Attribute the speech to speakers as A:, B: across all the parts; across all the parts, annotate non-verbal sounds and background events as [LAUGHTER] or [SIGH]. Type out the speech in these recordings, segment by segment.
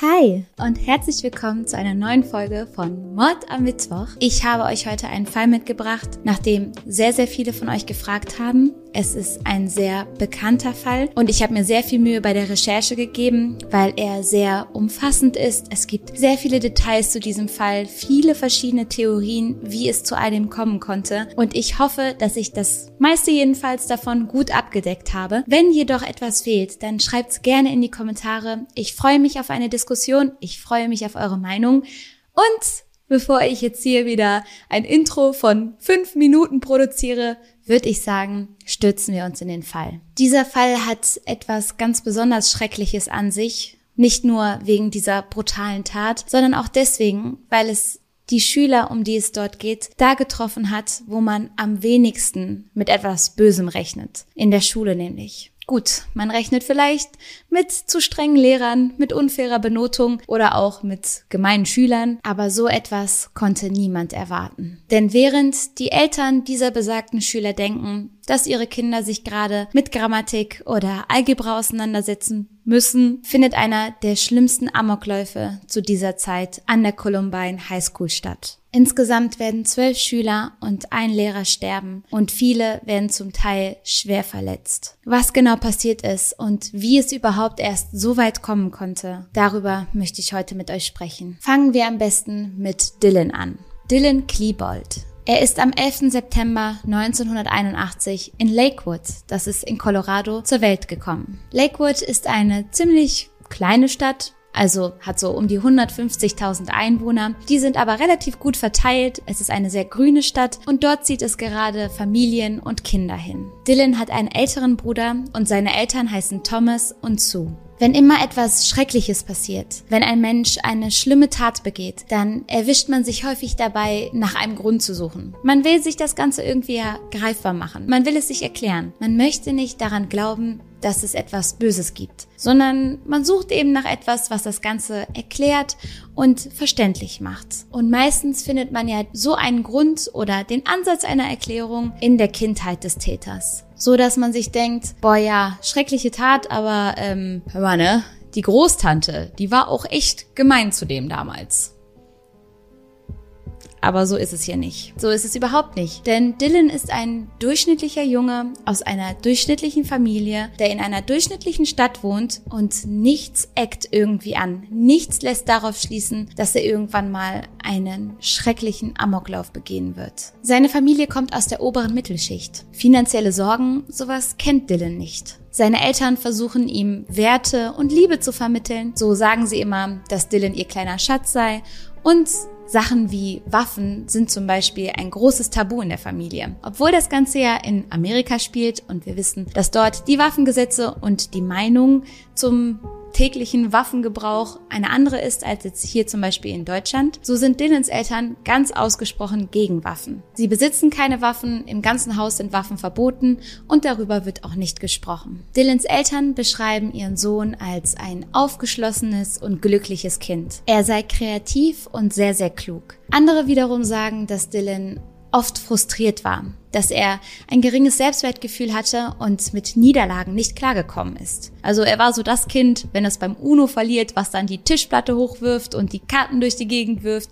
A: Hi. Hi und herzlich willkommen zu einer neuen Folge von Mord am Mittwoch. Ich habe euch heute einen Fall mitgebracht, nachdem sehr, sehr viele von euch gefragt haben. Es ist ein sehr bekannter Fall und ich habe mir sehr viel Mühe bei der Recherche gegeben, weil er sehr umfassend ist. Es gibt sehr viele Details zu diesem Fall, viele verschiedene Theorien, wie es zu all dem kommen konnte und ich hoffe, dass ich das meiste jedenfalls davon gut abgedeckt habe. Wenn jedoch etwas fehlt, dann schreibt's gerne in die Kommentare. Ich freue mich auf eine Diskussion Diskussion. Ich freue mich auf eure Meinung. Und bevor ich jetzt hier wieder ein Intro von fünf Minuten produziere, würde ich sagen, stürzen wir uns in den Fall. Dieser Fall hat etwas ganz besonders Schreckliches an sich. Nicht nur wegen dieser brutalen Tat, sondern auch deswegen, weil es die Schüler, um die es dort geht, da getroffen hat, wo man am wenigsten mit etwas Bösem rechnet. In der Schule nämlich. Gut, man rechnet vielleicht mit zu strengen Lehrern, mit unfairer Benotung oder auch mit gemeinen Schülern, aber so etwas konnte niemand erwarten. Denn während die Eltern dieser besagten Schüler denken, dass ihre Kinder sich gerade mit Grammatik oder Algebra auseinandersetzen müssen, findet einer der schlimmsten Amokläufe zu dieser Zeit an der Columbine High School statt. Insgesamt werden zwölf Schüler und ein Lehrer sterben und viele werden zum Teil schwer verletzt. Was genau passiert ist und wie es überhaupt erst so weit kommen konnte, darüber möchte ich heute mit euch sprechen. Fangen wir am besten mit Dylan an. Dylan Klebold. Er ist am 11. September 1981 in Lakewood, das ist in Colorado, zur Welt gekommen. Lakewood ist eine ziemlich kleine Stadt also hat so um die 150.000 Einwohner. Die sind aber relativ gut verteilt. Es ist eine sehr grüne Stadt und dort zieht es gerade Familien und Kinder hin. Dylan hat einen älteren Bruder und seine Eltern heißen Thomas und Sue. Wenn immer etwas Schreckliches passiert, wenn ein Mensch eine schlimme Tat begeht, dann erwischt man sich häufig dabei, nach einem Grund zu suchen. Man will sich das Ganze irgendwie ja greifbar machen. Man will es sich erklären. Man möchte nicht daran glauben, dass es etwas Böses gibt, sondern man sucht eben nach etwas, was das Ganze erklärt und verständlich macht. Und meistens findet man ja so einen Grund oder den Ansatz einer Erklärung in der Kindheit des Täters. So dass man sich denkt, boah ja, schreckliche Tat, aber ähm, hör mal, ne? Die Großtante, die war auch echt gemein zu dem damals. Aber so ist es hier nicht. So ist es überhaupt nicht. Denn Dylan ist ein durchschnittlicher Junge aus einer durchschnittlichen Familie, der in einer durchschnittlichen Stadt wohnt und nichts eckt irgendwie an. Nichts lässt darauf schließen, dass er irgendwann mal einen schrecklichen Amoklauf begehen wird. Seine Familie kommt aus der oberen Mittelschicht. Finanzielle Sorgen, sowas kennt Dylan nicht. Seine Eltern versuchen ihm Werte und Liebe zu vermitteln. So sagen sie immer, dass Dylan ihr kleiner Schatz sei und Sachen wie Waffen sind zum Beispiel ein großes Tabu in der Familie. Obwohl das Ganze ja in Amerika spielt und wir wissen, dass dort die Waffengesetze und die Meinung zum täglichen Waffengebrauch eine andere ist als jetzt hier zum Beispiel in Deutschland, so sind Dylans Eltern ganz ausgesprochen gegen Waffen. Sie besitzen keine Waffen, im ganzen Haus sind Waffen verboten und darüber wird auch nicht gesprochen. Dylans Eltern beschreiben ihren Sohn als ein aufgeschlossenes und glückliches Kind. Er sei kreativ und sehr, sehr klug. Andere wiederum sagen, dass Dylan oft frustriert war, dass er ein geringes Selbstwertgefühl hatte und mit Niederlagen nicht klargekommen ist. Also er war so das Kind, wenn es beim Uno verliert, was dann die Tischplatte hochwirft und die Karten durch die Gegend wirft,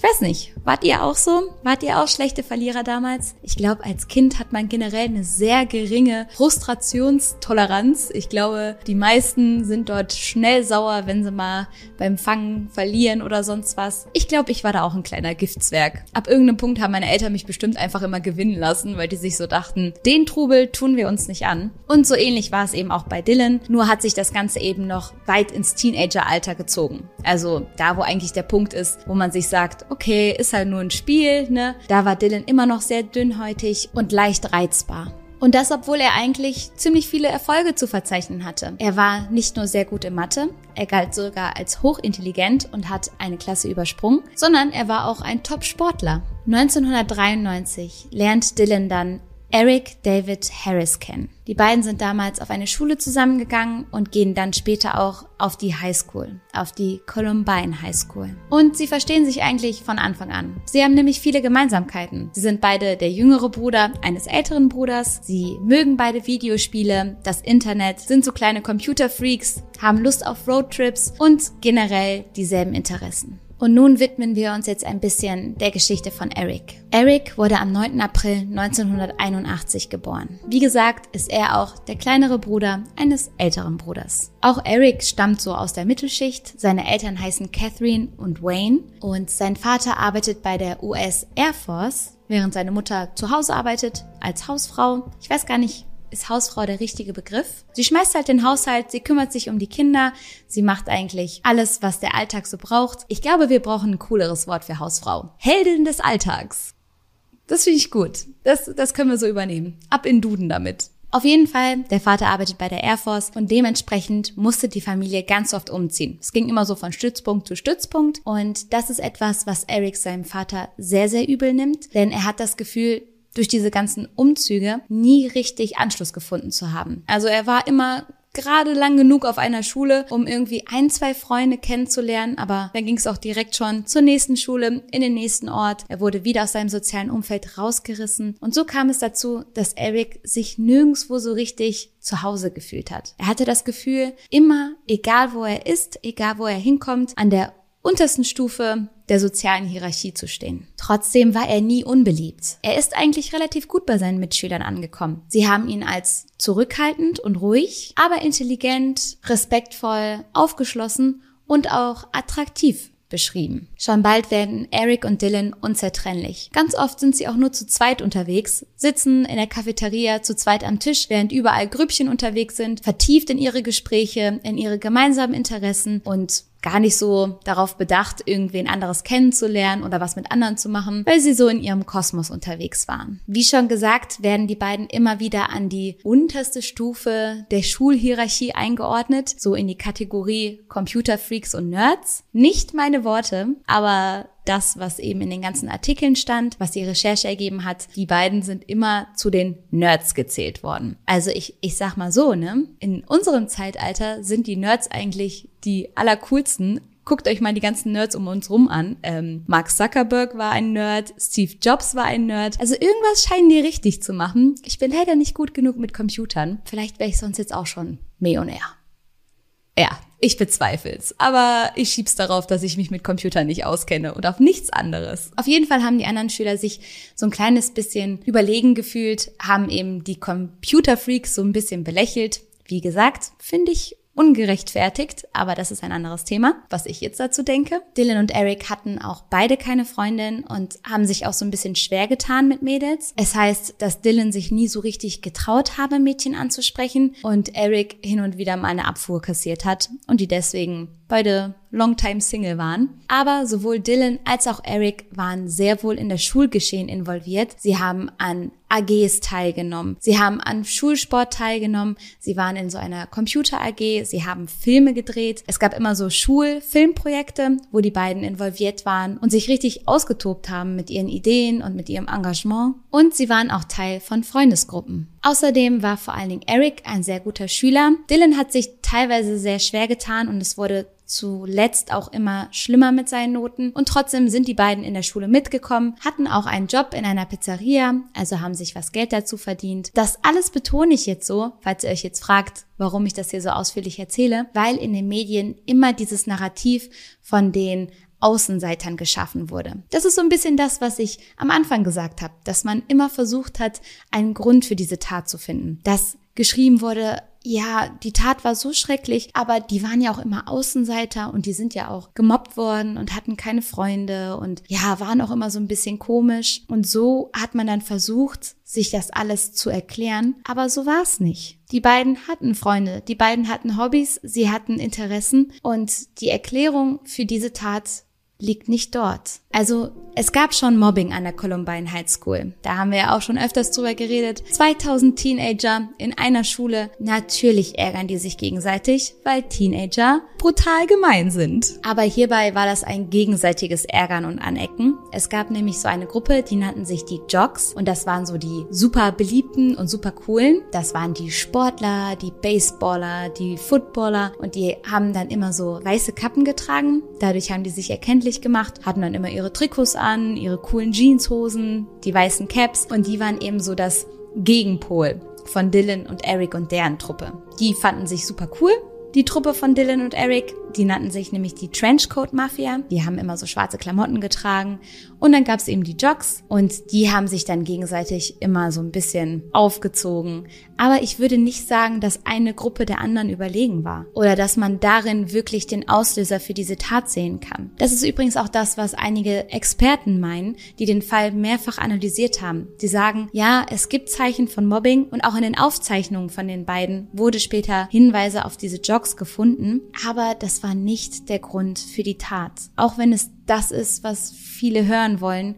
A: ich weiß nicht, wart ihr auch so? Wart ihr auch schlechte Verlierer damals? Ich glaube, als Kind hat man generell eine sehr geringe Frustrationstoleranz. Ich glaube, die meisten sind dort schnell sauer, wenn sie mal beim Fangen verlieren oder sonst was. Ich glaube, ich war da auch ein kleiner Giftzwerg. Ab irgendeinem Punkt haben meine Eltern mich bestimmt einfach immer gewinnen lassen, weil die sich so dachten, den Trubel tun wir uns nicht an. Und so ähnlich war es eben auch bei Dylan, nur hat sich das Ganze eben noch weit ins Teenageralter gezogen. Also da, wo eigentlich der Punkt ist, wo man sich sagt, okay, ist halt nur ein Spiel, ne? Da war Dylan immer noch sehr dünnhäutig und leicht reizbar. Und das, obwohl er eigentlich ziemlich viele Erfolge zu verzeichnen hatte. Er war nicht nur sehr gut in Mathe, er galt sogar als hochintelligent und hat eine Klasse übersprungen, sondern er war auch ein Top-Sportler. 1993 lernt Dylan dann Eric David Harris kennen. Die beiden sind damals auf eine Schule zusammengegangen und gehen dann später auch auf die High School, auf die Columbine High School. Und sie verstehen sich eigentlich von Anfang an. Sie haben nämlich viele Gemeinsamkeiten. Sie sind beide der jüngere Bruder eines älteren Bruders. Sie mögen beide Videospiele, das Internet, sind so kleine Computerfreaks, haben Lust auf Roadtrips und generell dieselben Interessen. Und nun widmen wir uns jetzt ein bisschen der Geschichte von Eric. Eric wurde am 9. April 1981 geboren. Wie gesagt, ist er auch der kleinere Bruder eines älteren Bruders. Auch Eric stammt so aus der Mittelschicht. Seine Eltern heißen Catherine und Wayne und sein Vater arbeitet bei der US Air Force, während seine Mutter zu Hause arbeitet als Hausfrau. Ich weiß gar nicht, ist Hausfrau der richtige Begriff. Sie schmeißt halt den Haushalt, sie kümmert sich um die Kinder, sie macht eigentlich alles, was der Alltag so braucht. Ich glaube, wir brauchen ein cooleres Wort für Hausfrau. Heldin des Alltags. Das finde ich gut. Das, das können wir so übernehmen. Ab in Duden damit. Auf jeden Fall, der Vater arbeitet bei der Air Force und dementsprechend musste die Familie ganz oft umziehen. Es ging immer so von Stützpunkt zu Stützpunkt und das ist etwas, was Eric seinem Vater sehr, sehr übel nimmt, denn er hat das Gefühl, durch diese ganzen Umzüge nie richtig Anschluss gefunden zu haben. Also er war immer gerade lang genug auf einer Schule, um irgendwie ein, zwei Freunde kennenzulernen, aber dann ging es auch direkt schon zur nächsten Schule, in den nächsten Ort. Er wurde wieder aus seinem sozialen Umfeld rausgerissen und so kam es dazu, dass Eric sich nirgendswo so richtig zu Hause gefühlt hat. Er hatte das Gefühl, immer, egal wo er ist, egal wo er hinkommt, an der untersten Stufe der sozialen Hierarchie zu stehen. Trotzdem war er nie unbeliebt. Er ist eigentlich relativ gut bei seinen Mitschülern angekommen. Sie haben ihn als zurückhaltend und ruhig, aber intelligent, respektvoll, aufgeschlossen und auch attraktiv beschrieben. Schon bald werden Eric und Dylan unzertrennlich. Ganz oft sind sie auch nur zu zweit unterwegs, sitzen in der Cafeteria zu zweit am Tisch, während überall Grüppchen unterwegs sind, vertieft in ihre Gespräche, in ihre gemeinsamen Interessen und gar nicht so darauf bedacht, irgendwen anderes kennenzulernen oder was mit anderen zu machen, weil sie so in ihrem Kosmos unterwegs waren. Wie schon gesagt, werden die beiden immer wieder an die unterste Stufe der Schulhierarchie eingeordnet, so in die Kategorie Computerfreaks und Nerds. Nicht meine Worte, aber das, was eben in den ganzen Artikeln stand, was die Recherche ergeben hat, die beiden sind immer zu den Nerds gezählt worden. Also ich, ich sag mal so, ne? In unserem Zeitalter sind die Nerds eigentlich die allercoolsten, Guckt euch mal die ganzen Nerds um uns rum an. Ähm, Mark Zuckerberg war ein Nerd, Steve Jobs war ein Nerd. Also irgendwas scheinen die richtig zu machen. Ich bin leider nicht gut genug mit Computern. Vielleicht wäre ich sonst jetzt auch schon Millionär. Ja, ich bezweifel's. Aber ich schieb's darauf, dass ich mich mit Computern nicht auskenne und auf nichts anderes. Auf jeden Fall haben die anderen Schüler sich so ein kleines bisschen überlegen gefühlt, haben eben die Computerfreaks so ein bisschen belächelt. Wie gesagt, finde ich ungerechtfertigt, aber das ist ein anderes Thema, was ich jetzt dazu denke. Dylan und Eric hatten auch beide keine Freundin und haben sich auch so ein bisschen schwer getan mit Mädels. Es heißt, dass Dylan sich nie so richtig getraut habe, Mädchen anzusprechen und Eric hin und wieder mal eine Abfuhr kassiert hat und die deswegen beide Longtime Single waren. Aber sowohl Dylan als auch Eric waren sehr wohl in das Schulgeschehen involviert. Sie haben an AGs teilgenommen. Sie haben an Schulsport teilgenommen. Sie waren in so einer Computer AG. Sie haben Filme gedreht. Es gab immer so Schulfilmprojekte, wo die beiden involviert waren und sich richtig ausgetobt haben mit ihren Ideen und mit ihrem Engagement. Und sie waren auch Teil von Freundesgruppen. Außerdem war vor allen Dingen Eric ein sehr guter Schüler. Dylan hat sich teilweise sehr schwer getan und es wurde zuletzt auch immer schlimmer mit seinen Noten. Und trotzdem sind die beiden in der Schule mitgekommen, hatten auch einen Job in einer Pizzeria, also haben sich was Geld dazu verdient. Das alles betone ich jetzt so, falls ihr euch jetzt fragt, warum ich das hier so ausführlich erzähle, weil in den Medien immer dieses Narrativ von den Außenseitern geschaffen wurde. Das ist so ein bisschen das, was ich am Anfang gesagt habe, dass man immer versucht hat, einen Grund für diese Tat zu finden. Dass geschrieben wurde, ja, die Tat war so schrecklich, aber die waren ja auch immer Außenseiter und die sind ja auch gemobbt worden und hatten keine Freunde und ja, waren auch immer so ein bisschen komisch. Und so hat man dann versucht, sich das alles zu erklären, aber so war es nicht. Die beiden hatten Freunde, die beiden hatten Hobbys, sie hatten Interessen und die Erklärung für diese Tat liegt nicht dort. Also es gab schon Mobbing an der Columbine High School. Da haben wir ja auch schon öfters drüber geredet. 2000 Teenager in einer Schule. Natürlich ärgern die sich gegenseitig, weil Teenager brutal gemein sind. Aber hierbei war das ein gegenseitiges Ärgern und Anecken. Es gab nämlich so eine Gruppe, die nannten sich die Jocks und das waren so die super beliebten und super coolen. Das waren die Sportler, die Baseballer, die Footballer und die haben dann immer so weiße Kappen getragen. Dadurch haben die sich erkenntlich gemacht, hatten dann immer ihre Trikots an, ihre coolen Jeanshosen, die weißen Caps und die waren eben so das Gegenpol von Dylan und Eric und deren Truppe. Die fanden sich super cool die Truppe von Dylan und Eric, die nannten sich nämlich die Trenchcoat Mafia. Die haben immer so schwarze Klamotten getragen. Und dann gab es eben die Jocks und die haben sich dann gegenseitig immer so ein bisschen aufgezogen. Aber ich würde nicht sagen, dass eine Gruppe der anderen überlegen war oder dass man darin wirklich den Auslöser für diese Tat sehen kann. Das ist übrigens auch das, was einige Experten meinen, die den Fall mehrfach analysiert haben. Die sagen, ja, es gibt Zeichen von Mobbing und auch in den Aufzeichnungen von den beiden wurde später Hinweise auf diese Jocks gefunden, aber das war nicht der Grund für die Tat. Auch wenn es das ist, was viele hören wollen,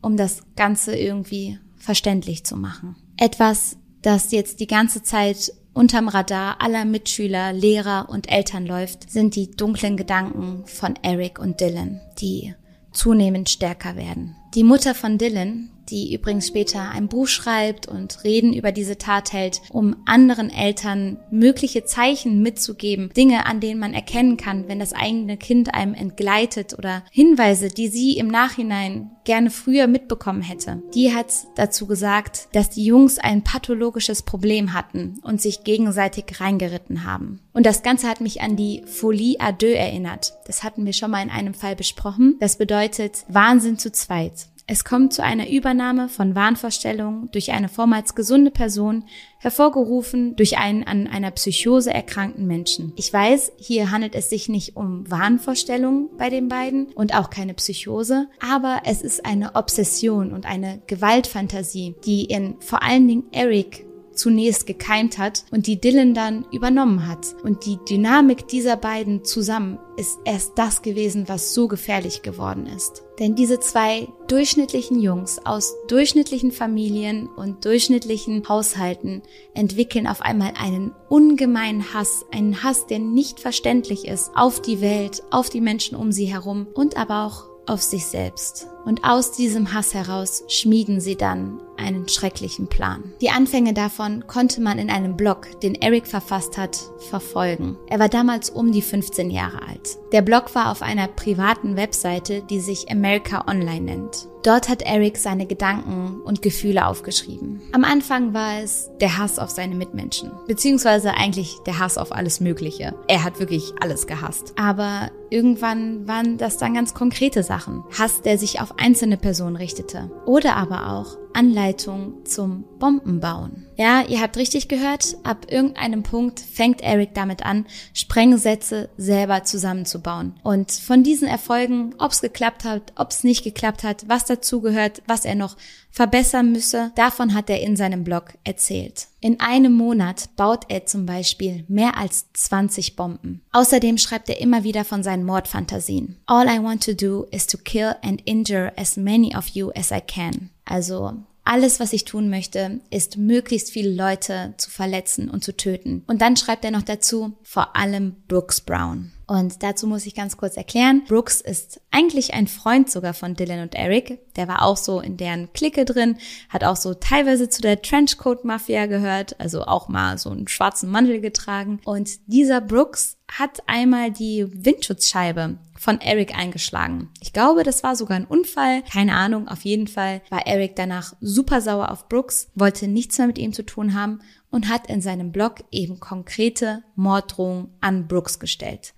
A: um das Ganze irgendwie verständlich zu machen. Etwas, das jetzt die ganze Zeit unterm Radar aller Mitschüler, Lehrer und Eltern läuft, sind die dunklen Gedanken von Eric und Dylan, die zunehmend stärker werden. Die Mutter von Dylan, die übrigens später ein Buch schreibt und Reden über diese Tat hält, um anderen Eltern mögliche Zeichen mitzugeben, Dinge, an denen man erkennen kann, wenn das eigene Kind einem entgleitet oder Hinweise, die sie im Nachhinein gerne früher mitbekommen hätte. Die hat dazu gesagt, dass die Jungs ein pathologisches Problem hatten und sich gegenseitig reingeritten haben. Und das Ganze hat mich an die Folie à deux erinnert. Das hatten wir schon mal in einem Fall besprochen. Das bedeutet Wahnsinn zu zweit. Es kommt zu einer Übernahme von Wahnvorstellungen durch eine vormals gesunde Person, hervorgerufen durch einen an einer Psychose erkrankten Menschen. Ich weiß, hier handelt es sich nicht um Wahnvorstellungen bei den beiden und auch keine Psychose, aber es ist eine Obsession und eine Gewaltfantasie, die in vor allen Dingen Eric zunächst gekeimt hat und die Dylan dann übernommen hat. Und die Dynamik dieser beiden zusammen ist erst das gewesen, was so gefährlich geworden ist. Denn diese zwei durchschnittlichen Jungs aus durchschnittlichen Familien und durchschnittlichen Haushalten entwickeln auf einmal einen ungemeinen Hass, einen Hass, der nicht verständlich ist, auf die Welt, auf die Menschen um sie herum und aber auch auf sich selbst. Und aus diesem Hass heraus schmieden sie dann einen schrecklichen Plan. Die Anfänge davon konnte man in einem Blog, den Eric verfasst hat, verfolgen. Er war damals um die 15 Jahre alt. Der Blog war auf einer privaten Webseite, die sich America Online nennt. Dort hat Eric seine Gedanken und Gefühle aufgeschrieben. Am Anfang war es der Hass auf seine Mitmenschen, beziehungsweise eigentlich der Hass auf alles Mögliche. Er hat wirklich alles gehasst. Aber irgendwann waren das dann ganz konkrete Sachen. Hass, der sich auf einzelne Personen richtete. Oder aber auch Anleitung zum Bombenbauen. Ja, ihr habt richtig gehört, ab irgendeinem Punkt fängt Eric damit an, Sprengsätze selber zusammenzubauen. Und von diesen Erfolgen, ob es geklappt hat, ob es nicht geklappt hat, was dazugehört, was er noch verbessern müsse, davon hat er in seinem Blog erzählt. In einem Monat baut er zum Beispiel mehr als 20 Bomben. Außerdem schreibt er immer wieder von seinen Mordfantasien. All I want to do is to kill and injure as many of you as I can. Also alles, was ich tun möchte, ist möglichst viele Leute zu verletzen und zu töten. Und dann schreibt er noch dazu, vor allem Brooks Brown. Und dazu muss ich ganz kurz erklären, Brooks ist eigentlich ein Freund sogar von Dylan und Eric. Der war auch so in deren Clique drin, hat auch so teilweise zu der Trenchcoat-Mafia gehört, also auch mal so einen schwarzen Mantel getragen. Und dieser Brooks hat einmal die Windschutzscheibe von Eric eingeschlagen. Ich glaube, das war sogar ein Unfall. Keine Ahnung. Auf jeden Fall war Eric danach super sauer auf Brooks, wollte nichts mehr mit ihm zu tun haben und hat in seinem Blog eben konkrete Morddrohungen an Brooks gestellt.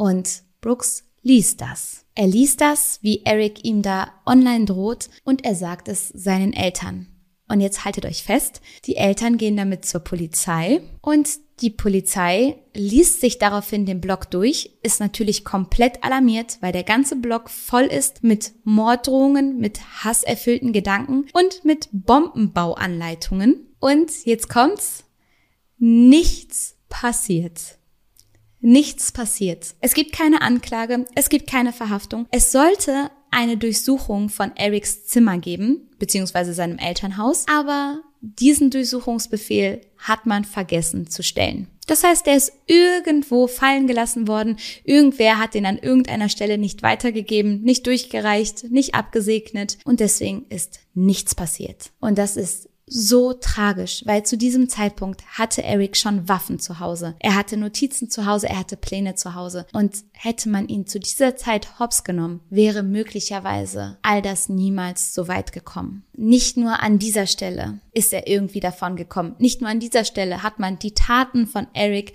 A: Und Brooks liest das. Er liest das, wie Eric ihm da online droht und er sagt es seinen Eltern. Und jetzt haltet euch fest, die Eltern gehen damit zur Polizei und die Polizei liest sich daraufhin den Blog durch, ist natürlich komplett alarmiert, weil der ganze Blog voll ist mit Morddrohungen, mit hasserfüllten Gedanken und mit Bombenbauanleitungen. Und jetzt kommt's, nichts passiert. Nichts passiert. Es gibt keine Anklage, es gibt keine Verhaftung. Es sollte eine Durchsuchung von Erics Zimmer geben, beziehungsweise seinem Elternhaus, aber diesen Durchsuchungsbefehl hat man vergessen zu stellen. Das heißt, der ist irgendwo fallen gelassen worden. Irgendwer hat den an irgendeiner Stelle nicht weitergegeben, nicht durchgereicht, nicht abgesegnet und deswegen ist nichts passiert. Und das ist so tragisch, weil zu diesem Zeitpunkt hatte Eric schon Waffen zu Hause. Er hatte Notizen zu Hause, er hatte Pläne zu Hause. Und hätte man ihn zu dieser Zeit hops genommen, wäre möglicherweise all das niemals so weit gekommen. Nicht nur an dieser Stelle ist er irgendwie davon gekommen. Nicht nur an dieser Stelle hat man die Taten von Eric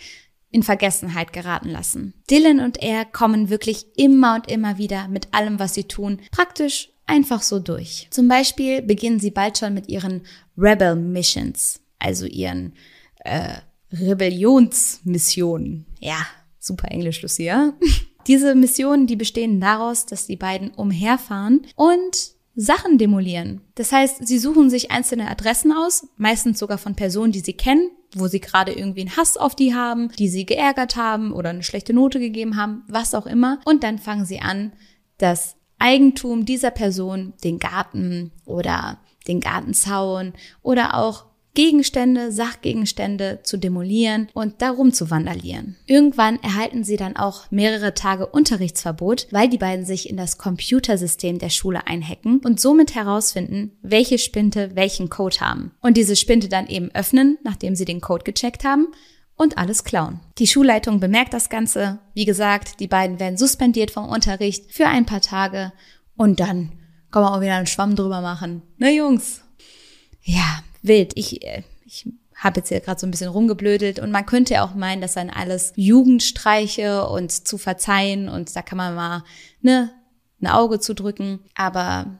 A: in Vergessenheit geraten lassen. Dylan und er kommen wirklich immer und immer wieder mit allem, was sie tun, praktisch einfach so durch. Zum Beispiel beginnen sie bald schon mit ihren Rebel Missions, also ihren äh, Rebellionsmissionen. Ja, super Englisch, Lucia. [LAUGHS] Diese Missionen, die bestehen daraus, dass die beiden umherfahren und Sachen demolieren. Das heißt, sie suchen sich einzelne Adressen aus, meistens sogar von Personen, die sie kennen, wo sie gerade irgendwie einen Hass auf die haben, die sie geärgert haben oder eine schlechte Note gegeben haben, was auch immer. Und dann fangen sie an, das Eigentum dieser Person, den Garten oder den Gartenzaun oder auch Gegenstände, Sachgegenstände zu demolieren und darum zu vandalieren. Irgendwann erhalten sie dann auch mehrere Tage Unterrichtsverbot, weil die beiden sich in das Computersystem der Schule einhacken und somit herausfinden, welche Spinte welchen Code haben. Und diese Spinte dann eben öffnen, nachdem sie den Code gecheckt haben und alles klauen. Die Schulleitung bemerkt das Ganze. Wie gesagt, die beiden werden suspendiert vom Unterricht für ein paar Tage und dann kann man auch wieder einen Schwamm drüber machen. Ne, Jungs? Ja, wild. Ich, äh, ich habe jetzt hier gerade so ein bisschen rumgeblödelt und man könnte ja auch meinen, das seien alles Jugendstreiche und zu verzeihen und da kann man mal ne, ein Auge zudrücken. Aber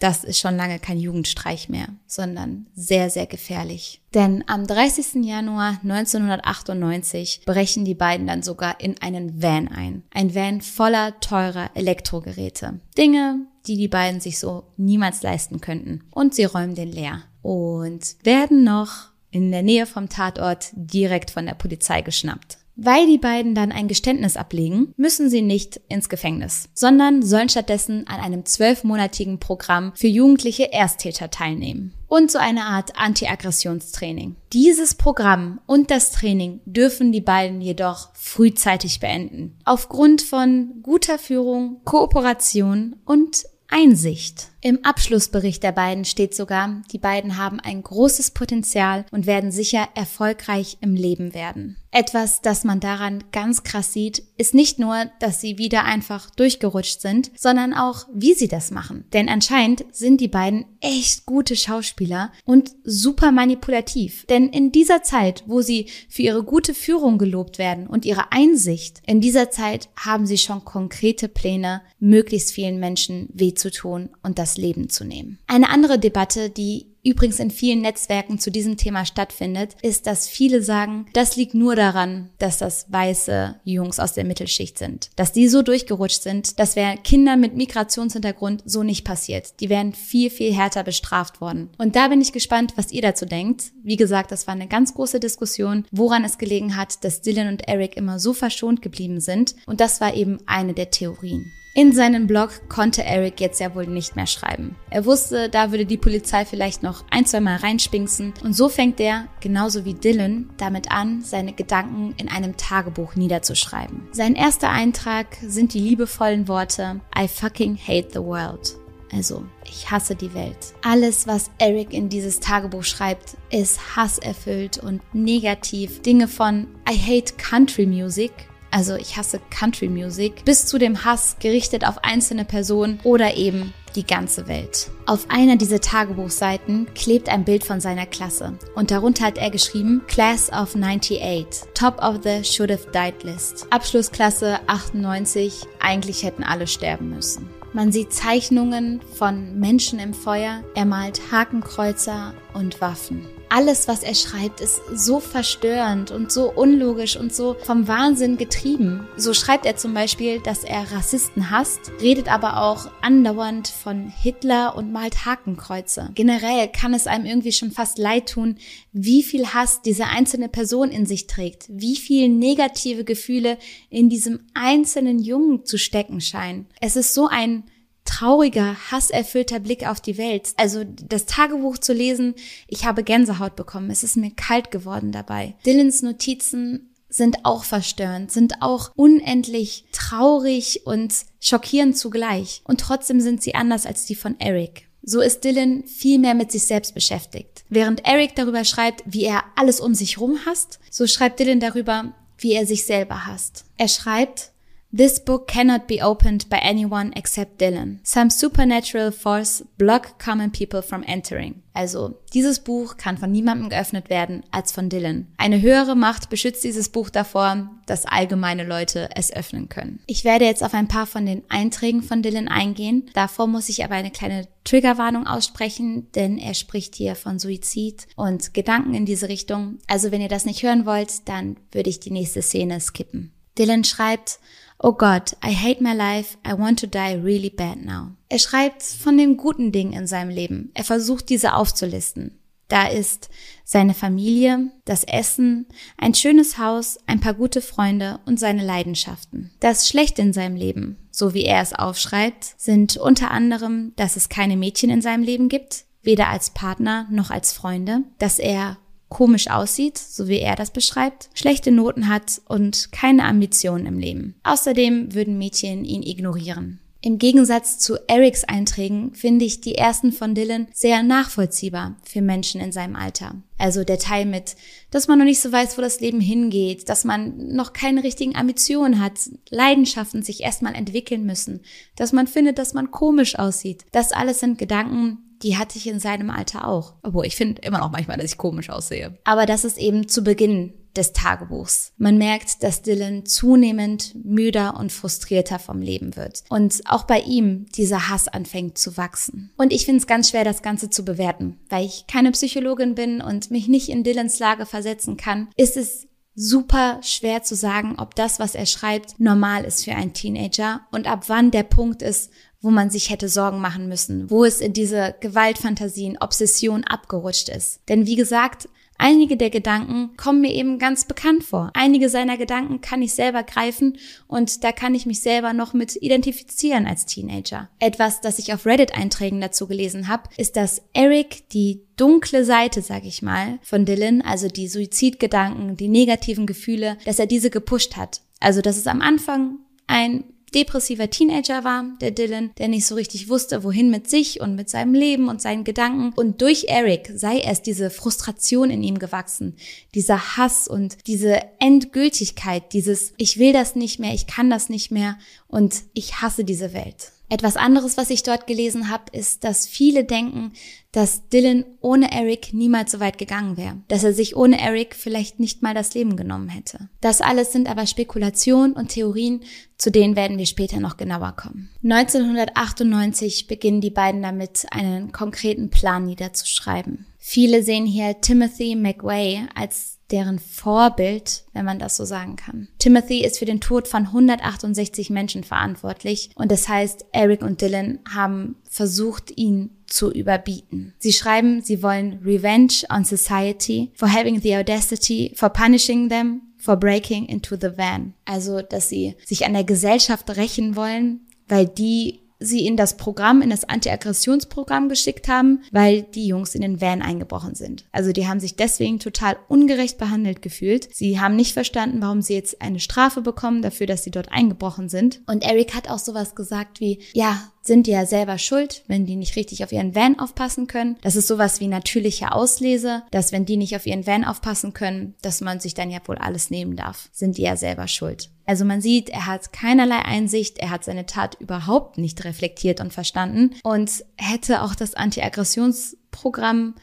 A: das ist schon lange kein Jugendstreich mehr, sondern sehr, sehr gefährlich. Denn am 30. Januar 1998 brechen die beiden dann sogar in einen Van ein. Ein Van voller teurer Elektrogeräte. Dinge, die die beiden sich so niemals leisten könnten. Und sie räumen den leer. Und werden noch in der Nähe vom Tatort direkt von der Polizei geschnappt. Weil die beiden dann ein Geständnis ablegen, müssen sie nicht ins Gefängnis, sondern sollen stattdessen an einem zwölfmonatigen Programm für jugendliche Ersttäter teilnehmen und so eine Art Anti-Aggressionstraining. Dieses Programm und das Training dürfen die beiden jedoch frühzeitig beenden. Aufgrund von guter Führung, Kooperation und Einsicht. Im Abschlussbericht der beiden steht sogar, die beiden haben ein großes Potenzial und werden sicher erfolgreich im Leben werden. Etwas, das man daran ganz krass sieht, ist nicht nur, dass sie wieder einfach durchgerutscht sind, sondern auch, wie sie das machen. Denn anscheinend sind die beiden echt gute Schauspieler und super manipulativ. Denn in dieser Zeit, wo sie für ihre gute Führung gelobt werden und ihre Einsicht, in dieser Zeit haben sie schon konkrete Pläne, möglichst vielen Menschen weh zu tun und das das Leben zu nehmen. Eine andere Debatte, die übrigens in vielen Netzwerken zu diesem Thema stattfindet, ist, dass viele sagen, das liegt nur daran, dass das weiße Jungs aus der Mittelschicht sind. Dass die so durchgerutscht sind, das wäre Kindern mit Migrationshintergrund so nicht passiert. Die wären viel, viel härter bestraft worden. Und da bin ich gespannt, was ihr dazu denkt. Wie gesagt, das war eine ganz große Diskussion, woran es gelegen hat, dass Dylan und Eric immer so verschont geblieben sind. Und das war eben eine der Theorien. In seinen Blog konnte Eric jetzt ja wohl nicht mehr schreiben. Er wusste, da würde die Polizei vielleicht noch ein, zwei Mal reinspinksen und so fängt er, genauso wie Dylan, damit an, seine Gedanken in einem Tagebuch niederzuschreiben. Sein erster Eintrag sind die liebevollen Worte I fucking hate the world. Also, ich hasse die Welt. Alles, was Eric in dieses Tagebuch schreibt, ist hasserfüllt und negativ. Dinge von I hate country music also ich hasse Country Music, bis zu dem Hass gerichtet auf einzelne Personen oder eben die ganze Welt. Auf einer dieser Tagebuchseiten klebt ein Bild von seiner Klasse und darunter hat er geschrieben Class of 98, Top of the Should Have Died List. Abschlussklasse 98, eigentlich hätten alle sterben müssen. Man sieht Zeichnungen von Menschen im Feuer, er malt Hakenkreuzer und Waffen alles, was er schreibt, ist so verstörend und so unlogisch und so vom Wahnsinn getrieben. So schreibt er zum Beispiel, dass er Rassisten hasst, redet aber auch andauernd von Hitler und malt Hakenkreuze. Generell kann es einem irgendwie schon fast leid tun, wie viel Hass diese einzelne Person in sich trägt, wie viel negative Gefühle in diesem einzelnen Jungen zu stecken scheinen. Es ist so ein trauriger, hasserfüllter Blick auf die Welt. Also das Tagebuch zu lesen, ich habe Gänsehaut bekommen. Es ist mir kalt geworden dabei. Dylans Notizen sind auch verstörend, sind auch unendlich traurig und schockierend zugleich. Und trotzdem sind sie anders als die von Eric. So ist Dylan viel mehr mit sich selbst beschäftigt. Während Eric darüber schreibt, wie er alles um sich rum hasst, so schreibt Dylan darüber, wie er sich selber hasst. Er schreibt, This book cannot be opened by anyone except Dylan. Some supernatural force block common people from entering. Also, dieses Buch kann von niemandem geöffnet werden als von Dylan. Eine höhere Macht beschützt dieses Buch davor, dass allgemeine Leute es öffnen können. Ich werde jetzt auf ein paar von den Einträgen von Dylan eingehen. Davor muss ich aber eine kleine Triggerwarnung aussprechen, denn er spricht hier von Suizid und Gedanken in diese Richtung. Also, wenn ihr das nicht hören wollt, dann würde ich die nächste Szene skippen. Dylan schreibt, Oh God, I hate my life, I want to die really bad now. Er schreibt von den guten Dingen in seinem Leben. Er versucht diese aufzulisten. Da ist seine Familie, das Essen, ein schönes Haus, ein paar gute Freunde und seine Leidenschaften. Das Schlechte in seinem Leben, so wie er es aufschreibt, sind unter anderem, dass es keine Mädchen in seinem Leben gibt, weder als Partner noch als Freunde, dass er komisch aussieht, so wie er das beschreibt, schlechte Noten hat und keine Ambitionen im Leben. Außerdem würden Mädchen ihn ignorieren. Im Gegensatz zu Erics Einträgen finde ich die ersten von Dylan sehr nachvollziehbar für Menschen in seinem Alter. Also der Teil mit, dass man noch nicht so weiß, wo das Leben hingeht, dass man noch keine richtigen Ambitionen hat, Leidenschaften sich erstmal entwickeln müssen, dass man findet, dass man komisch aussieht. Das alles sind Gedanken, die hatte ich in seinem Alter auch. Obwohl, ich finde immer noch manchmal, dass ich komisch aussehe. Aber das ist eben zu Beginn des Tagebuchs. Man merkt, dass Dylan zunehmend müder und frustrierter vom Leben wird. Und auch bei ihm dieser Hass anfängt zu wachsen. Und ich finde es ganz schwer, das Ganze zu bewerten. Weil ich keine Psychologin bin und mich nicht in Dylans Lage versetzen kann, ist es super schwer zu sagen, ob das, was er schreibt, normal ist für einen Teenager und ab wann der Punkt ist, wo man sich hätte Sorgen machen müssen, wo es in diese Gewaltfantasien, Obsession abgerutscht ist. Denn wie gesagt, einige der Gedanken kommen mir eben ganz bekannt vor. Einige seiner Gedanken kann ich selber greifen und da kann ich mich selber noch mit identifizieren als Teenager. Etwas, das ich auf Reddit-Einträgen dazu gelesen habe, ist, dass Eric die dunkle Seite, sag ich mal, von Dylan, also die Suizidgedanken, die negativen Gefühle, dass er diese gepusht hat. Also, dass es am Anfang ein depressiver Teenager war, der Dylan, der nicht so richtig wusste, wohin mit sich und mit seinem Leben und seinen Gedanken. Und durch Eric sei erst diese Frustration in ihm gewachsen, dieser Hass und diese Endgültigkeit, dieses Ich will das nicht mehr, ich kann das nicht mehr und ich hasse diese Welt. Etwas anderes, was ich dort gelesen habe, ist, dass viele denken, dass Dylan ohne Eric niemals so weit gegangen wäre, dass er sich ohne Eric vielleicht nicht mal das Leben genommen hätte. Das alles sind aber Spekulationen und Theorien, zu denen werden wir später noch genauer kommen. 1998 beginnen die beiden damit, einen konkreten Plan niederzuschreiben. Viele sehen hier Timothy McWay als deren Vorbild, wenn man das so sagen kann. Timothy ist für den Tod von 168 Menschen verantwortlich und das heißt, Eric und Dylan haben versucht, ihn zu überbieten. Sie schreiben, sie wollen Revenge on Society for having the audacity for punishing them for breaking into the van. Also, dass sie sich an der Gesellschaft rächen wollen, weil die sie in das Programm, in das Anti-Aggressionsprogramm geschickt haben, weil die Jungs in den Van eingebrochen sind. Also die haben sich deswegen total ungerecht behandelt gefühlt. Sie haben nicht verstanden, warum sie jetzt eine Strafe bekommen dafür, dass sie dort eingebrochen sind. Und Eric hat auch sowas gesagt wie, ja, sind die ja selber schuld, wenn die nicht richtig auf ihren Van aufpassen können. Das ist sowas wie natürliche Auslese, dass wenn die nicht auf ihren Van aufpassen können, dass man sich dann ja wohl alles nehmen darf. Sind die ja selber schuld. Also man sieht, er hat keinerlei Einsicht, er hat seine Tat überhaupt nicht reflektiert und verstanden und hätte auch das Anti-Aggressionsprogramm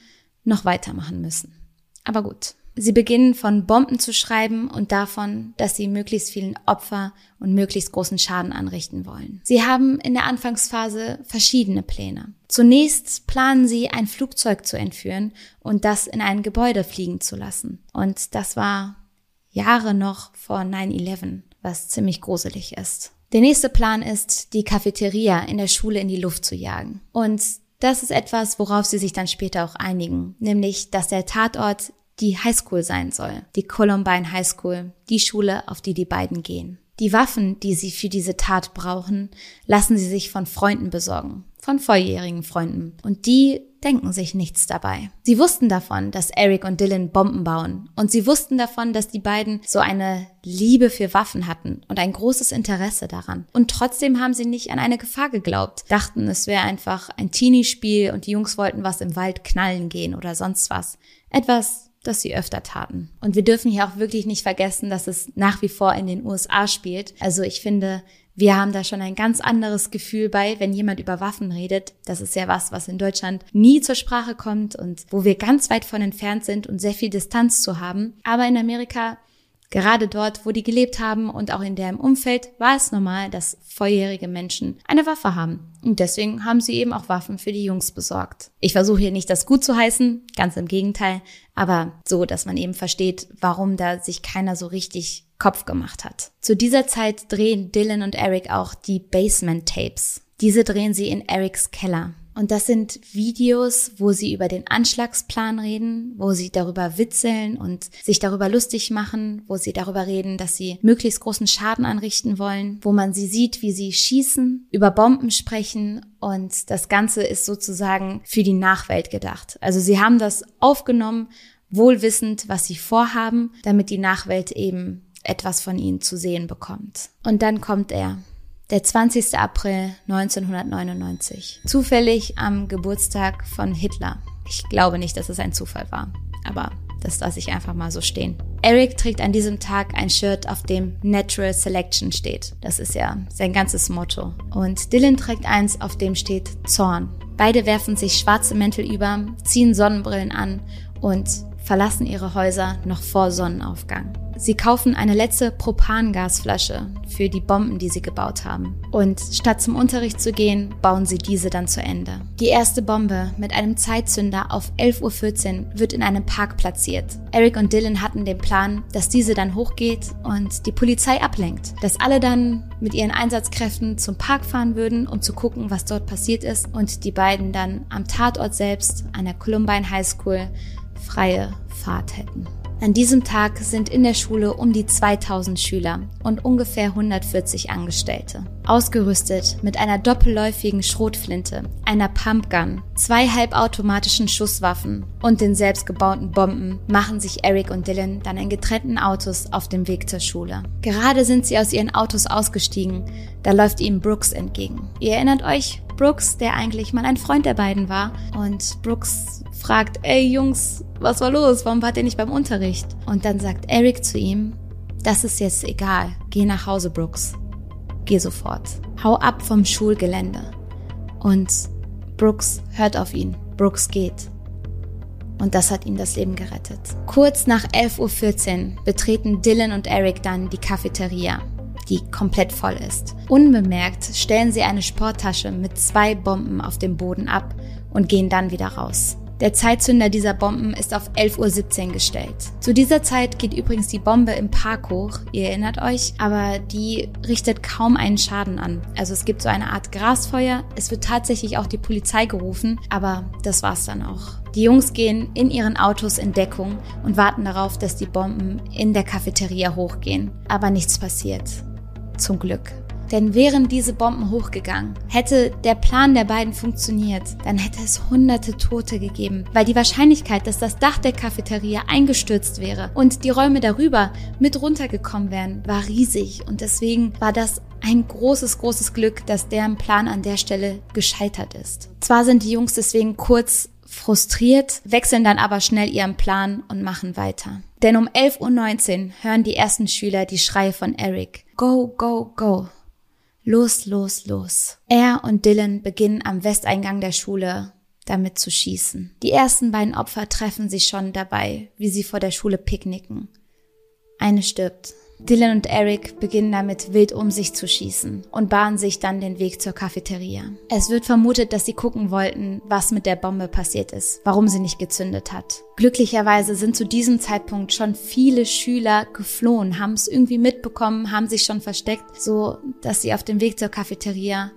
A: noch weitermachen müssen. Aber gut. Sie beginnen von Bomben zu schreiben und davon, dass sie möglichst vielen Opfer und möglichst großen Schaden anrichten wollen. Sie haben in der Anfangsphase verschiedene Pläne. Zunächst planen sie, ein Flugzeug zu entführen und das in ein Gebäude fliegen zu lassen. Und das war Jahre noch vor 9-11 was ziemlich gruselig ist. Der nächste Plan ist, die Cafeteria in der Schule in die Luft zu jagen. Und das ist etwas, worauf sie sich dann später auch einigen, nämlich, dass der Tatort die Highschool sein soll, die Columbine High School, die Schule, auf die die beiden gehen. Die Waffen, die sie für diese Tat brauchen, lassen sie sich von Freunden besorgen, von volljährigen Freunden. Und die denken sich nichts dabei. Sie wussten davon, dass Eric und Dylan Bomben bauen. Und sie wussten davon, dass die beiden so eine Liebe für Waffen hatten und ein großes Interesse daran. Und trotzdem haben sie nicht an eine Gefahr geglaubt, dachten, es wäre einfach ein Teenie-Spiel und die Jungs wollten was im Wald knallen gehen oder sonst was. Etwas, das sie öfter taten. Und wir dürfen hier auch wirklich nicht vergessen, dass es nach wie vor in den USA spielt. Also ich finde, wir haben da schon ein ganz anderes Gefühl bei, wenn jemand über Waffen redet. Das ist ja was, was in Deutschland nie zur Sprache kommt und wo wir ganz weit von entfernt sind und sehr viel Distanz zu haben. Aber in Amerika Gerade dort, wo die gelebt haben und auch in deren Umfeld, war es normal, dass volljährige Menschen eine Waffe haben. Und deswegen haben sie eben auch Waffen für die Jungs besorgt. Ich versuche hier nicht das gut zu heißen, ganz im Gegenteil, aber so, dass man eben versteht, warum da sich keiner so richtig Kopf gemacht hat. Zu dieser Zeit drehen Dylan und Eric auch die Basement Tapes. Diese drehen sie in Erics Keller. Und das sind Videos, wo sie über den Anschlagsplan reden, wo sie darüber witzeln und sich darüber lustig machen, wo sie darüber reden, dass sie möglichst großen Schaden anrichten wollen, wo man sie sieht, wie sie schießen, über Bomben sprechen und das Ganze ist sozusagen für die Nachwelt gedacht. Also sie haben das aufgenommen, wohlwissend, was sie vorhaben, damit die Nachwelt eben etwas von ihnen zu sehen bekommt. Und dann kommt er. Der 20. April 1999. Zufällig am Geburtstag von Hitler. Ich glaube nicht, dass es ein Zufall war, aber das lasse ich einfach mal so stehen. Eric trägt an diesem Tag ein Shirt, auf dem Natural Selection steht. Das ist ja sein ganzes Motto. Und Dylan trägt eins, auf dem steht Zorn. Beide werfen sich schwarze Mäntel über, ziehen Sonnenbrillen an und verlassen ihre Häuser noch vor Sonnenaufgang. Sie kaufen eine letzte Propangasflasche für die Bomben, die sie gebaut haben. Und statt zum Unterricht zu gehen, bauen sie diese dann zu Ende. Die erste Bombe mit einem Zeitzünder auf 11.14 Uhr wird in einem Park platziert. Eric und Dylan hatten den Plan, dass diese dann hochgeht und die Polizei ablenkt. Dass alle dann mit ihren Einsatzkräften zum Park fahren würden, um zu gucken, was dort passiert ist und die beiden dann am Tatort selbst an der Columbine High School freie Fahrt hätten. An diesem Tag sind in der Schule um die 2000 Schüler und ungefähr 140 Angestellte. Ausgerüstet mit einer doppelläufigen Schrotflinte, einer Pumpgun, zwei halbautomatischen Schusswaffen und den selbstgebauten Bomben machen sich Eric und Dylan dann in getrennten Autos auf dem Weg zur Schule. Gerade sind sie aus ihren Autos ausgestiegen, da läuft ihnen Brooks entgegen. Ihr erinnert euch? Brooks, der eigentlich mal ein Freund der beiden war. Und Brooks fragt, ey Jungs, was war los? Warum wart ihr nicht beim Unterricht? Und dann sagt Eric zu ihm, das ist jetzt egal. Geh nach Hause, Brooks. Geh sofort. Hau ab vom Schulgelände. Und Brooks hört auf ihn. Brooks geht. Und das hat ihm das Leben gerettet. Kurz nach 11.14 Uhr betreten Dylan und Eric dann die Cafeteria, die komplett voll ist. Unbemerkt stellen sie eine Sporttasche mit zwei Bomben auf dem Boden ab und gehen dann wieder raus. Der Zeitzünder dieser Bomben ist auf 11.17 Uhr gestellt. Zu dieser Zeit geht übrigens die Bombe im Park hoch, ihr erinnert euch, aber die richtet kaum einen Schaden an. Also es gibt so eine Art Grasfeuer, es wird tatsächlich auch die Polizei gerufen, aber das war's dann auch. Die Jungs gehen in ihren Autos in Deckung und warten darauf, dass die Bomben in der Cafeteria hochgehen. Aber nichts passiert. Zum Glück. Denn wären diese Bomben hochgegangen, hätte der Plan der beiden funktioniert, dann hätte es hunderte Tote gegeben, weil die Wahrscheinlichkeit, dass das Dach der Cafeteria eingestürzt wäre und die Räume darüber mit runtergekommen wären, war riesig und deswegen war das ein großes, großes Glück, dass deren Plan an der Stelle gescheitert ist. Zwar sind die Jungs deswegen kurz frustriert, wechseln dann aber schnell ihren Plan und machen weiter. Denn um 11.19 Uhr hören die ersten Schüler die Schreie von Eric. Go, go, go. Los, los, los. Er und Dylan beginnen am Westeingang der Schule damit zu schießen. Die ersten beiden Opfer treffen sich schon dabei, wie sie vor der Schule picknicken. Eine stirbt, Dylan und Eric beginnen damit wild um sich zu schießen und bahnen sich dann den Weg zur Cafeteria. Es wird vermutet, dass sie gucken wollten, was mit der Bombe passiert ist, warum sie nicht gezündet hat. Glücklicherweise sind zu diesem Zeitpunkt schon viele Schüler geflohen, haben es irgendwie mitbekommen, haben sich schon versteckt, so dass sie auf dem Weg zur Cafeteria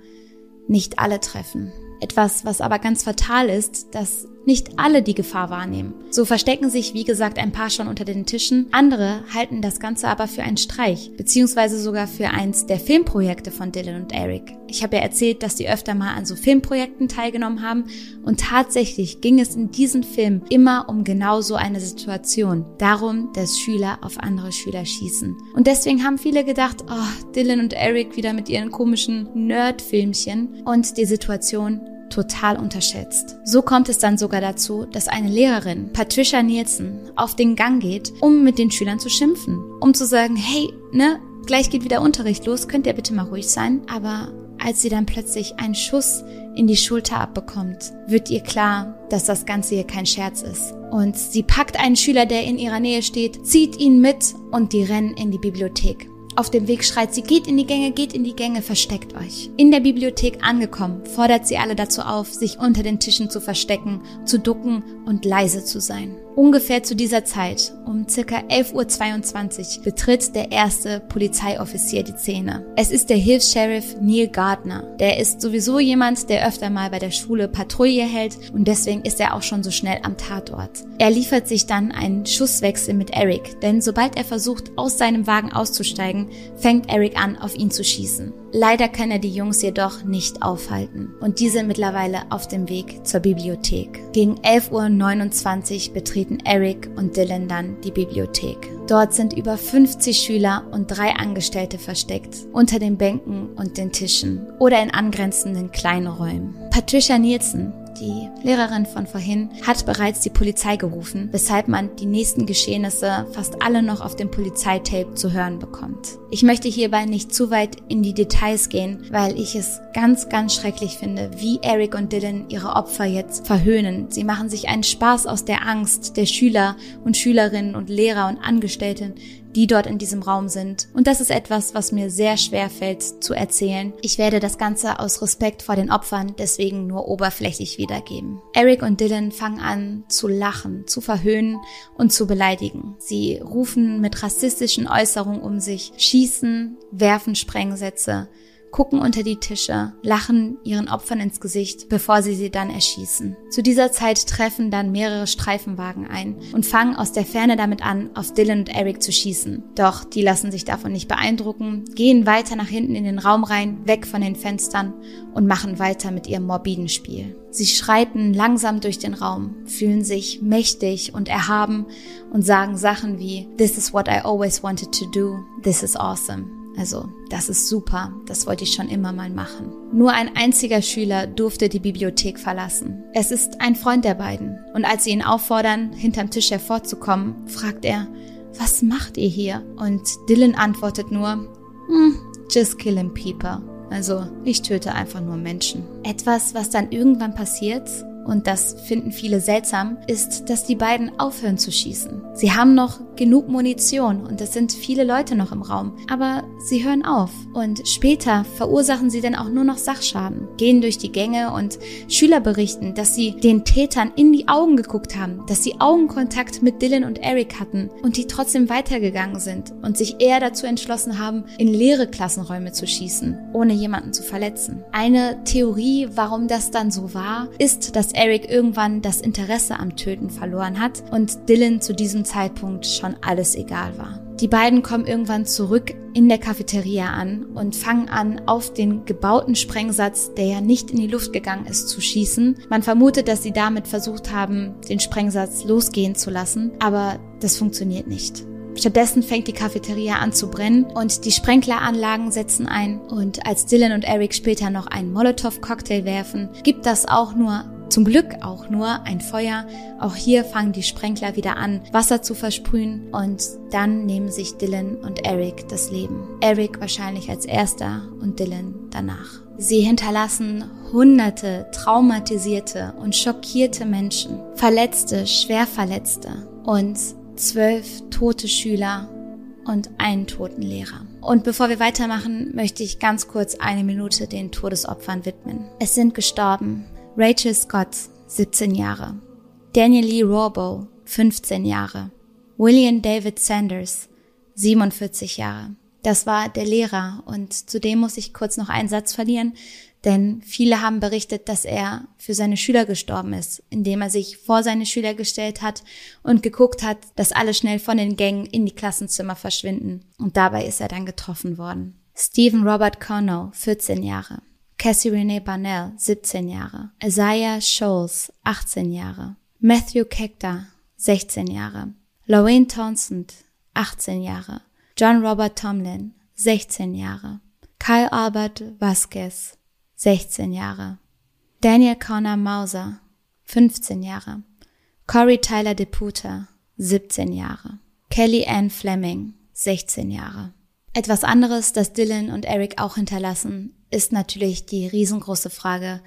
A: nicht alle treffen. Etwas, was aber ganz fatal ist, dass nicht alle die Gefahr wahrnehmen. So verstecken sich, wie gesagt, ein paar schon unter den Tischen. Andere halten das Ganze aber für einen Streich, beziehungsweise sogar für eins der Filmprojekte von Dylan und Eric. Ich habe ja erzählt, dass die öfter mal an so Filmprojekten teilgenommen haben und tatsächlich ging es in diesem Film immer um genau so eine Situation. Darum, dass Schüler auf andere Schüler schießen. Und deswegen haben viele gedacht, oh, Dylan und Eric wieder mit ihren komischen Nerd-Filmchen und die Situation total unterschätzt. So kommt es dann sogar dazu, dass eine Lehrerin, Patricia Nielsen, auf den Gang geht, um mit den Schülern zu schimpfen, um zu sagen, hey, ne, gleich geht wieder Unterricht los, könnt ihr bitte mal ruhig sein? Aber als sie dann plötzlich einen Schuss in die Schulter abbekommt, wird ihr klar, dass das Ganze hier kein Scherz ist. Und sie packt einen Schüler, der in ihrer Nähe steht, zieht ihn mit und die rennen in die Bibliothek. Auf dem Weg schreit sie, geht in die Gänge, geht in die Gänge, versteckt euch. In der Bibliothek angekommen, fordert sie alle dazu auf, sich unter den Tischen zu verstecken, zu ducken und leise zu sein. Ungefähr zu dieser Zeit, um circa 11.22 Uhr, betritt der erste Polizeioffizier die Szene. Es ist der Hilfs-Sheriff Neil Gardner. Der ist sowieso jemand, der öfter mal bei der Schule Patrouille hält und deswegen ist er auch schon so schnell am Tatort. Er liefert sich dann einen Schusswechsel mit Eric, denn sobald er versucht, aus seinem Wagen auszusteigen, fängt Eric an, auf ihn zu schießen. Leider kann er die Jungs jedoch nicht aufhalten und die sind mittlerweile auf dem Weg zur Bibliothek. Gegen 11.29 Uhr betreten Eric und Dylan dann die Bibliothek. Dort sind über 50 Schüler und drei Angestellte versteckt, unter den Bänken und den Tischen oder in angrenzenden kleinen Räumen. Patricia Nielsen, die Lehrerin von vorhin, hat bereits die Polizei gerufen, weshalb man die nächsten Geschehnisse fast alle noch auf dem Polizeitape zu hören bekommt. Ich möchte hierbei nicht zu weit in die Details gehen, weil ich es ganz, ganz schrecklich finde, wie Eric und Dylan ihre Opfer jetzt verhöhnen. Sie machen sich einen Spaß aus der Angst der Schüler und Schülerinnen und Lehrer und Angestellten, die dort in diesem Raum sind. Und das ist etwas, was mir sehr schwer fällt zu erzählen. Ich werde das Ganze aus Respekt vor den Opfern deswegen nur oberflächlich wiedergeben. Eric und Dylan fangen an zu lachen, zu verhöhnen und zu beleidigen. Sie rufen mit rassistischen Äußerungen um sich, schießen, werfen Sprengsätze, gucken unter die Tische, lachen ihren Opfern ins Gesicht, bevor sie sie dann erschießen. Zu dieser Zeit treffen dann mehrere Streifenwagen ein und fangen aus der Ferne damit an, auf Dylan und Eric zu schießen. Doch die lassen sich davon nicht beeindrucken, gehen weiter nach hinten in den Raum rein, weg von den Fenstern und machen weiter mit ihrem morbiden Spiel. Sie schreiten langsam durch den Raum, fühlen sich mächtig und erhaben und sagen Sachen wie This is what I always wanted to do, this is awesome. Also, das ist super, das wollte ich schon immer mal machen. Nur ein einziger Schüler durfte die Bibliothek verlassen. Es ist ein Freund der beiden. Und als sie ihn auffordern, hinterm Tisch hervorzukommen, fragt er, was macht ihr hier? Und Dylan antwortet nur, hm, just killing people. Also, ich töte einfach nur Menschen. Etwas, was dann irgendwann passiert, und das finden viele seltsam, ist, dass die beiden aufhören zu schießen. Sie haben noch genug Munition und es sind viele Leute noch im Raum, aber sie hören auf und später verursachen sie dann auch nur noch Sachschaden, gehen durch die Gänge und Schüler berichten, dass sie den Tätern in die Augen geguckt haben, dass sie Augenkontakt mit Dylan und Eric hatten und die trotzdem weitergegangen sind und sich eher dazu entschlossen haben, in leere Klassenräume zu schießen, ohne jemanden zu verletzen. Eine Theorie, warum das dann so war, ist, dass Eric irgendwann das Interesse am Töten verloren hat und Dylan zu diesem Zeitpunkt schon alles egal war. Die beiden kommen irgendwann zurück in der Cafeteria an und fangen an, auf den gebauten Sprengsatz, der ja nicht in die Luft gegangen ist, zu schießen. Man vermutet, dass sie damit versucht haben, den Sprengsatz losgehen zu lassen, aber das funktioniert nicht. Stattdessen fängt die Cafeteria an zu brennen und die Sprenkleranlagen setzen ein. Und als Dylan und Eric später noch einen Molotow-Cocktail werfen, gibt das auch nur zum Glück auch nur ein Feuer. Auch hier fangen die Sprenkler wieder an, Wasser zu versprühen und dann nehmen sich Dylan und Eric das Leben. Eric wahrscheinlich als erster und Dylan danach. Sie hinterlassen hunderte traumatisierte und schockierte Menschen, Verletzte, Schwerverletzte und zwölf tote Schüler und einen toten Lehrer. Und bevor wir weitermachen, möchte ich ganz kurz eine Minute den Todesopfern widmen. Es sind gestorben Rachel Scott, 17 Jahre. Daniel Lee Rawbo, 15 Jahre. William David Sanders, 47 Jahre. Das war der Lehrer und zudem muss ich kurz noch einen Satz verlieren, Denn viele haben berichtet, dass er für seine Schüler gestorben ist, indem er sich vor seine Schüler gestellt hat und geguckt hat, dass alle schnell von den Gängen in die Klassenzimmer verschwinden. Und dabei ist er dann getroffen worden. Stephen Robert Cornell, 14 Jahre. Cassie Renee Barnell, 17 Jahre. Isaiah Scholes, 18 Jahre. Matthew Kekta, 16 Jahre. Lorraine Townsend, 18 Jahre. John Robert Tomlin, 16 Jahre. Kyle Albert Vasquez, 16 Jahre. Daniel Connor Mauser, 15 Jahre. Corey Tyler DePuter, 17 Jahre. Kelly Ann Fleming, 16 Jahre. Etwas anderes, das Dylan und Eric auch hinterlassen, ist natürlich die riesengroße Frage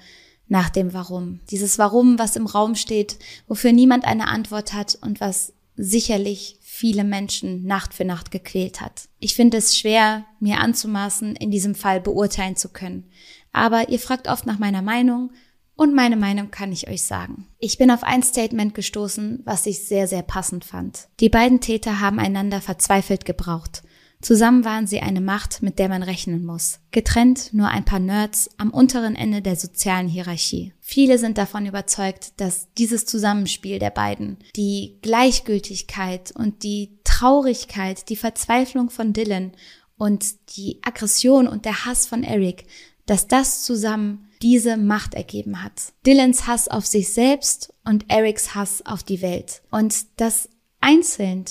A: nach dem Warum. Dieses Warum, was im Raum steht, wofür niemand eine Antwort hat und was sicherlich viele Menschen Nacht für Nacht gequält hat. Ich finde es schwer, mir anzumaßen, in diesem Fall beurteilen zu können. Aber ihr fragt oft nach meiner Meinung und meine Meinung kann ich euch sagen. Ich bin auf ein Statement gestoßen, was ich sehr, sehr passend fand. Die beiden Täter haben einander verzweifelt gebraucht. Zusammen waren sie eine Macht, mit der man rechnen muss. Getrennt nur ein paar Nerds am unteren Ende der sozialen Hierarchie. Viele sind davon überzeugt, dass dieses Zusammenspiel der beiden, die Gleichgültigkeit und die Traurigkeit, die Verzweiflung von Dylan und die Aggression und der Hass von Eric, dass das zusammen diese Macht ergeben hat. Dylans Hass auf sich selbst und Erics Hass auf die Welt. Und das einzeln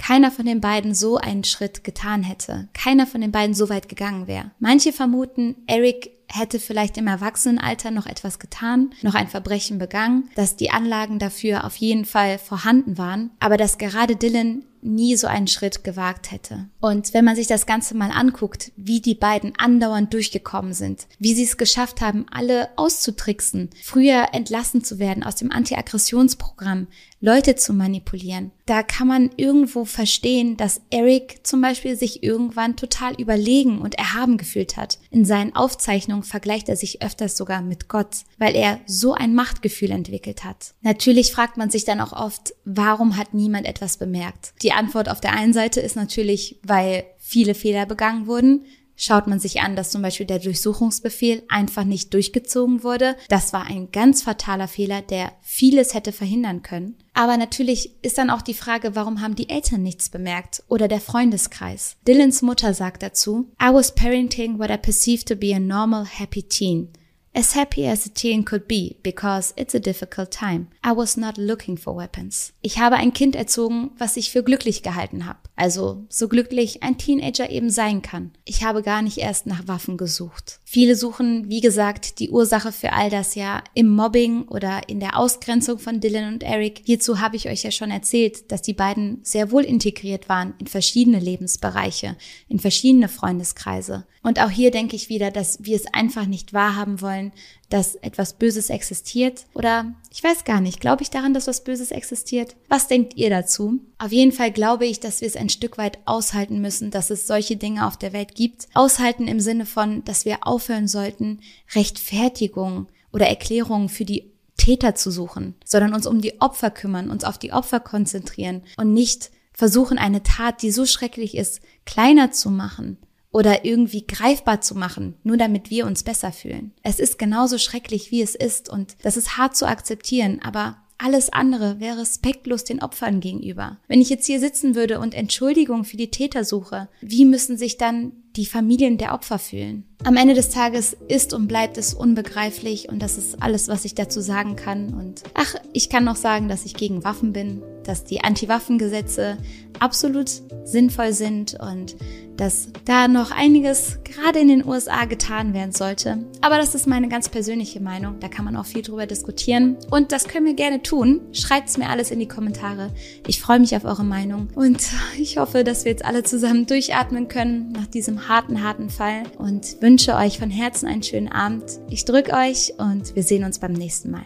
A: keiner von den beiden so einen Schritt getan hätte, keiner von den beiden so weit gegangen wäre. Manche vermuten, Eric hätte vielleicht im Erwachsenenalter noch etwas getan, noch ein Verbrechen begangen, dass die Anlagen dafür auf jeden Fall vorhanden waren, aber dass gerade Dylan nie so einen Schritt gewagt hätte. Und wenn man sich das Ganze mal anguckt, wie die beiden andauernd durchgekommen sind, wie sie es geschafft haben, alle auszutricksen, früher entlassen zu werden aus dem Anti-Aggressionsprogramm, Leute zu manipulieren, da kann man irgendwo verstehen, dass Eric zum Beispiel sich irgendwann total überlegen und erhaben gefühlt hat. In seinen Aufzeichnungen vergleicht er sich öfters sogar mit Gott, weil er so ein Machtgefühl entwickelt hat. Natürlich fragt man sich dann auch oft, warum hat niemand etwas bemerkt? Die Antwort auf der einen Seite ist natürlich, weil viele Fehler begangen wurden, Schaut man sich an, dass zum Beispiel der Durchsuchungsbefehl einfach nicht durchgezogen wurde. Das war ein ganz fataler Fehler, der vieles hätte verhindern können. Aber natürlich ist dann auch die Frage, warum haben die Eltern nichts bemerkt oder der Freundeskreis? Dylans Mutter sagt dazu, I was parenting what I perceived to be a normal, happy teen. As happy as a teen could be, because it's a difficult time. I was not looking for weapons. Ich habe ein Kind erzogen, was ich für glücklich gehalten habe. Also so glücklich ein Teenager eben sein kann. Ich habe gar nicht erst nach Waffen gesucht. Viele suchen, wie gesagt, die Ursache für all das ja im Mobbing oder in der Ausgrenzung von Dylan und Eric. Hierzu habe ich euch ja schon erzählt, dass die beiden sehr wohl integriert waren in verschiedene Lebensbereiche, in verschiedene Freundeskreise. Und auch hier denke ich wieder, dass wir es einfach nicht wahrhaben wollen, dass etwas Böses existiert. Oder ich weiß gar nicht, glaube ich daran, dass was Böses existiert? Was denkt ihr dazu? Auf jeden Fall glaube ich, dass wir es ein Stück weit aushalten müssen, dass es solche Dinge auf der Welt gibt. Aushalten im Sinne von, dass wir aufhören sollten, Rechtfertigung oder Erklärungen für die Täter zu suchen, sondern uns um die Opfer kümmern, uns auf die Opfer konzentrieren und nicht versuchen, eine Tat, die so schrecklich ist, kleiner zu machen oder irgendwie greifbar zu machen, nur damit wir uns besser fühlen. Es ist genauso schrecklich, wie es ist und das ist hart zu akzeptieren, aber alles andere wäre respektlos den Opfern gegenüber. Wenn ich jetzt hier sitzen würde und Entschuldigung für die Täter suche, wie müssen sich dann die Familien der Opfer fühlen? Am Ende des Tages ist und bleibt es unbegreiflich und das ist alles, was ich dazu sagen kann. Und ach, ich kann noch sagen, dass ich gegen Waffen bin, dass die Anti-Waffen-Gesetze absolut sinnvoll sind und dass da noch einiges gerade in den USA getan werden sollte. Aber das ist meine ganz persönliche Meinung. Da kann man auch viel drüber diskutieren. Und das können wir gerne tun. Schreibt's mir alles in die Kommentare. Ich freue mich auf eure Meinung. Und ich hoffe, dass wir jetzt alle zusammen durchatmen können nach harten, harten Fall. Und wünsche euch von Herzen einen schönen Abend. Ich drücke euch und wir sehen uns beim nächsten Mal.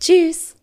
A: Tschüss!